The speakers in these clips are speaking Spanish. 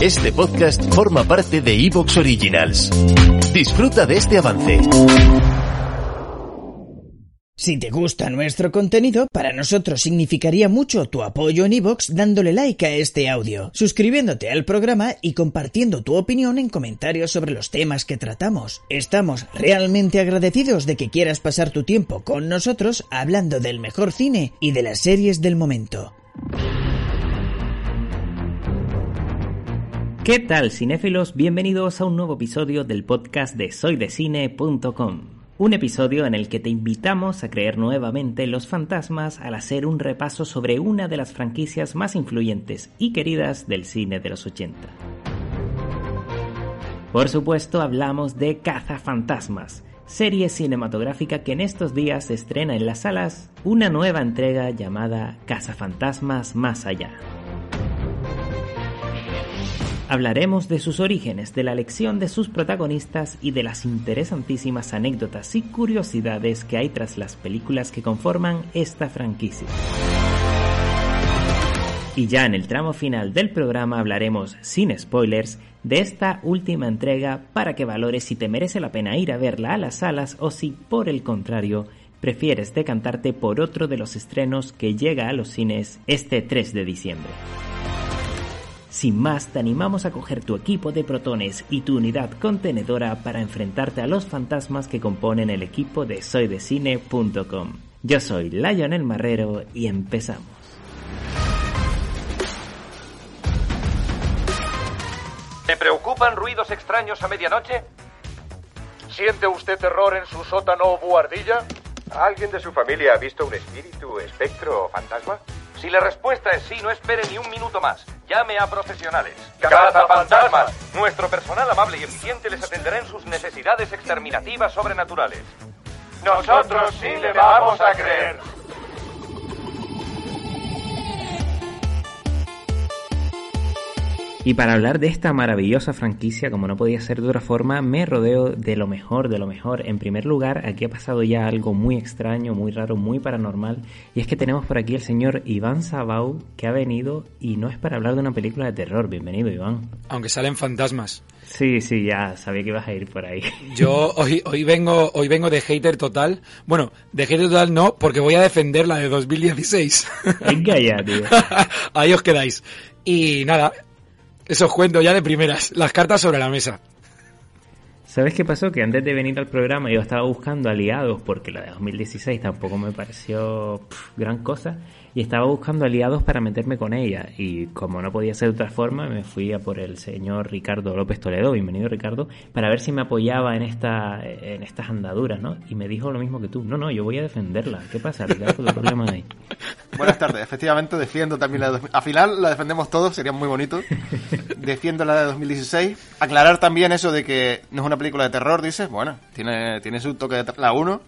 Este podcast forma parte de Evox Originals. Disfruta de este avance. Si te gusta nuestro contenido, para nosotros significaría mucho tu apoyo en iVoox dándole like a este audio, suscribiéndote al programa y compartiendo tu opinión en comentarios sobre los temas que tratamos. Estamos realmente agradecidos de que quieras pasar tu tiempo con nosotros hablando del mejor cine y de las series del momento. ¿Qué tal, cinéfilos? Bienvenidos a un nuevo episodio del podcast de soydecine.com. Un episodio en el que te invitamos a creer nuevamente en los fantasmas al hacer un repaso sobre una de las franquicias más influyentes y queridas del cine de los 80. Por supuesto, hablamos de Cazafantasmas, serie cinematográfica que en estos días estrena en las salas una nueva entrega llamada Cazafantasmas Más Allá. Hablaremos de sus orígenes, de la elección de sus protagonistas y de las interesantísimas anécdotas y curiosidades que hay tras las películas que conforman esta franquicia. Y ya en el tramo final del programa hablaremos, sin spoilers, de esta última entrega para que valores si te merece la pena ir a verla a las salas o si, por el contrario, prefieres decantarte por otro de los estrenos que llega a los cines este 3 de diciembre. Sin más, te animamos a coger tu equipo de protones y tu unidad contenedora para enfrentarte a los fantasmas que componen el equipo de soydecine.com. Yo soy Lionel Marrero y empezamos. ¿Le preocupan ruidos extraños a medianoche? ¿Siente usted terror en su sótano o buhardilla? ¿Alguien de su familia ha visto un espíritu, espectro o fantasma? Si la respuesta es sí, no espere ni un minuto más. Llame a profesionales. ¡Cazafantasmas! Nuestro personal amable y eficiente les atenderá en sus necesidades exterminativas sobrenaturales. Nosotros sí le vamos a creer. Y para hablar de esta maravillosa franquicia, como no podía ser de otra forma, me rodeo de lo mejor, de lo mejor. En primer lugar, aquí ha pasado ya algo muy extraño, muy raro, muy paranormal. Y es que tenemos por aquí el señor Iván Sabau, que ha venido y no es para hablar de una película de terror. Bienvenido, Iván. Aunque salen fantasmas. Sí, sí, ya sabía que ibas a ir por ahí. Yo hoy, hoy vengo, hoy vengo de hater total. Bueno, de hater total no, porque voy a defender la de 2016. Venga ya, tío. Ahí os quedáis. Y nada, eso os cuento ya de primeras. Las cartas sobre la mesa. ¿Sabes qué pasó? Que antes de venir al programa yo estaba buscando aliados porque la de 2016 tampoco me pareció gran cosa y estaba buscando aliados para meterme con ella y como no podía ser de otra forma me fui a por el señor Ricardo López Toledo, bienvenido Ricardo, para ver si me apoyaba en esta en estas andaduras, ¿no? Y me dijo lo mismo que tú, no, no, yo voy a defenderla, ¿qué pasa? Ricardo? ¿Qué problema hay? Buenas tardes, efectivamente defiendo también la de 2016. Al final la defendemos todos, sería muy bonito. Defiendo la de 2016. Aclarar también eso de que no es una película de terror, dices, bueno, tiene, tiene su toque de ter- la 1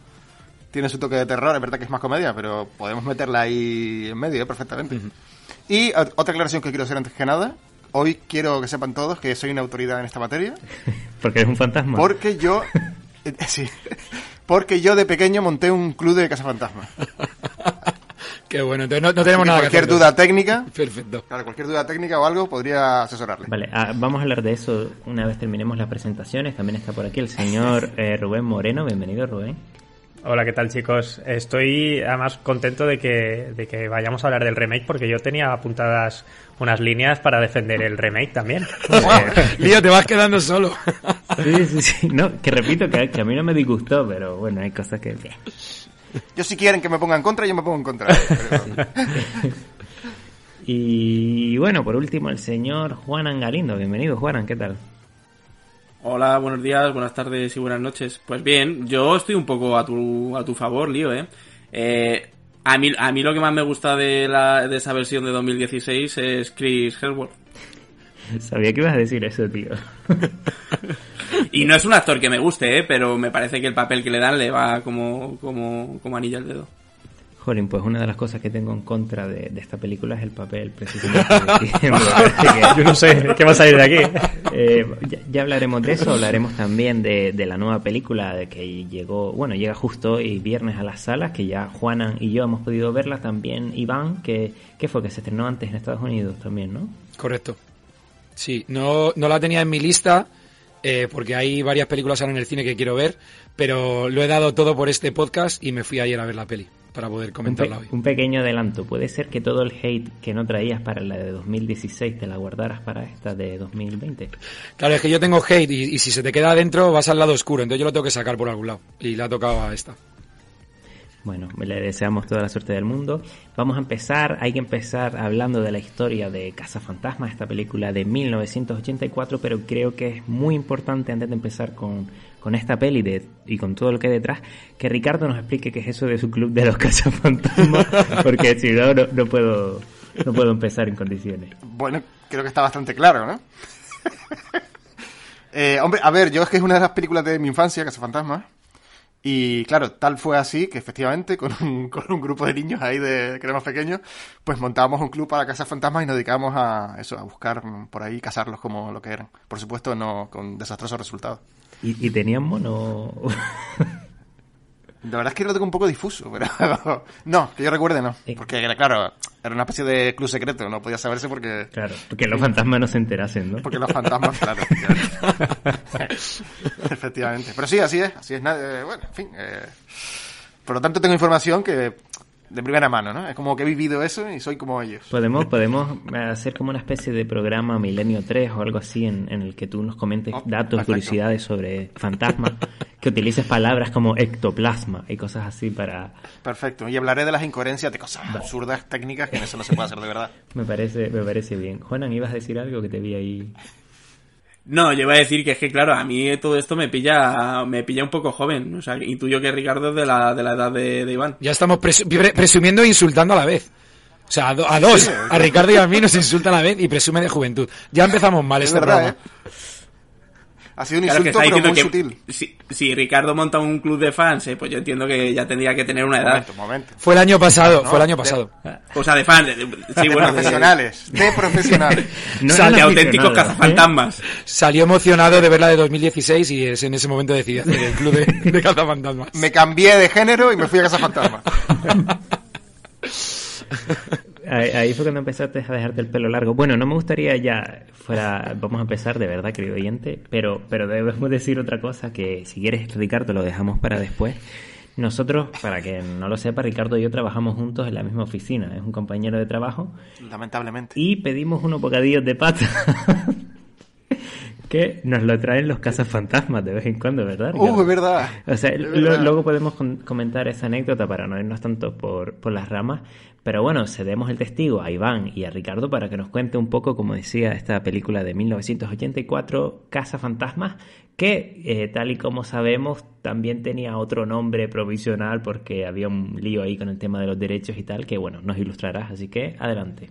tiene su toque de terror, es verdad que es más comedia, pero podemos meterla ahí en medio ¿eh? perfectamente. Y ot- otra aclaración que quiero hacer antes que nada, hoy quiero que sepan todos que soy una autoridad en esta materia, Porque eres un fantasma. porque yo eh, sí, porque yo de pequeño monté un club de cazafantasmas. Qué bueno, entonces no, no tenemos nada cualquier duda técnica, Perfecto. claro, cualquier duda técnica o algo podría asesorarle. Vale, ah, vamos a hablar de eso una vez terminemos las presentaciones. También está por aquí el señor eh, Rubén Moreno. Bienvenido, Rubén. Hola, ¿qué tal chicos? Estoy además contento de que, de que vayamos a hablar del remake porque yo tenía apuntadas unas líneas para defender el remake también. Lío, te vas quedando solo. Sí, sí, sí. No, que repito que, que a mí no me disgustó, pero bueno, hay cosas que... Yo si quieren que me ponga en contra, yo me pongo en contra. Pero- Y bueno, por último, el señor Juan Galindo. Bienvenido, Juan, ¿qué tal? Hola, buenos días, buenas tardes y buenas noches. Pues bien, yo estoy un poco a tu, a tu favor, Lío, ¿eh? Eh, a, mí, a mí lo que más me gusta de, la, de esa versión de 2016 es Chris Hemsworth. Sabía que ibas a decir eso, tío. Y no es un actor que me guste, ¿eh? pero me parece que el papel que le dan le va como, como, como anillo al dedo. Jolín, pues una de las cosas que tengo en contra de, de esta película es el papel, precisamente. Que- Yo no sé qué va a salir de aquí. Eh, ya, ya hablaremos de eso, hablaremos también de, de la nueva película de que llegó, bueno, llega justo hoy viernes a las salas, que ya Juana y yo hemos podido verla, también Iván, que, que fue que se estrenó antes en Estados Unidos también, ¿no? Correcto. Sí, no, no la tenía en mi lista eh, porque hay varias películas ahora en el cine que quiero ver, pero lo he dado todo por este podcast y me fui ayer a ver la peli para poder Un, comentarla hoy. un pequeño adelanto, puede ser que todo el hate que no traías para la de 2016 te la guardaras para esta de 2020. Claro, es que yo tengo hate y, y si se te queda adentro vas al lado oscuro, entonces yo lo tengo que sacar por algún lado. Y le ha tocado a esta. Bueno, le deseamos toda la suerte del mundo. Vamos a empezar, hay que empezar hablando de la historia de Casa Fantasma, esta película de 1984, pero creo que es muy importante antes de empezar con, con esta peli de, y con todo lo que hay detrás, que Ricardo nos explique qué es eso de su club de los cazafantasmas, porque si no, no, puedo, no puedo empezar en condiciones. Bueno, creo que está bastante claro, ¿no? Eh, hombre, a ver, yo es que es una de las películas de mi infancia, Fantasma. Y claro, tal fue así que efectivamente con un, con un grupo de niños ahí de que éramos pequeños, pues montábamos un club para cazar fantasmas y nos dedicábamos a eso, a buscar por ahí, cazarlos como lo que eran. Por supuesto, no con desastrosos resultados. ¿Y, y tenían mono? La verdad es que lo tengo un poco difuso, pero no, que yo recuerde no. Porque, claro, era una especie de club secreto, no podía saberse porque... Claro, porque los fantasmas no se enterasen, ¿no? Porque los fantasmas, claro. claro. Efectivamente. Pero sí, así es, así es. nada- eh, bueno, en fin. eh, por lo tanto, tengo información que de primera mano, ¿no? Es como que he vivido eso y soy como ellos. Podemos, podemos hacer como una especie de programa Milenio 3 o algo así en, en el que tú nos comentes Oh, datos, perfecto. curiosidades sobre fantasmas, que utilices palabras como ectoplasma y cosas así para... Perfecto. Y hablaré de las incoherencias de cosas absurdas técnicas que en eso no se puede hacer de verdad. Me parece, me parece bien. Juanan, ibas a decir algo que te vi ahí. No, yo iba a decir que es que, claro, a mí todo esto me pilla me pilla un poco joven. O sea, intuyo que Ricardo es de la, de la edad de, de Iván. Ya estamos presu- pre- presumiendo e insultando a la vez. O sea, a, do- a dos. A Ricardo y a mí nos insulta a la vez y presume de juventud. Ya empezamos mal Es este verdad, programa. ¿eh? Ha sido un Claro, insulto, pero muy que sutil. si, si Ricardo monta un club de fans, eh, pues yo entiendo que ya tendría que tener una edad. Momento, momento. Fue el año pasado, No, fue el año de- pasado. O sea, de fans. de- de- sí, de bueno, de- profesionales, de profesionales. No de, eran auténticos ¿eh? cazafantasmas. Salió emocionado de ver la de 2016 y es en ese momento decidió hacer el club de, de cazafantasmas. Me cambié de género y me fui a casa fantasma. Ahí, ahí fue cuando empezaste a dejarte el pelo largo. Bueno, no me gustaría ya fuera, vamos a empezar de verdad, querido oyente, pero, pero debemos decir otra cosa que si quieres, Ricardo, lo dejamos para después. Nosotros, para que no lo sepa, Ricardo y yo trabajamos juntos en la misma oficina, es un compañero de trabajo, Lamentablemente. y pedimos unos bocadillos de pata que nos lo traen los fantasmas de vez en cuando, ¿verdad? Ricardo? Uh, es verdad. O sea, lo- luego podemos comentar esa anécdota para no irnos tanto por, por las ramas. Pero bueno, cedemos el testigo a Iván y a Ricardo para que nos cuente un poco, como decía, esta película de 1984, Casa Fantasmas, que eh, tal y como sabemos también tenía otro nombre provisional porque había un lío ahí con el tema de los derechos y tal, que bueno, nos ilustrarás. Así que adelante.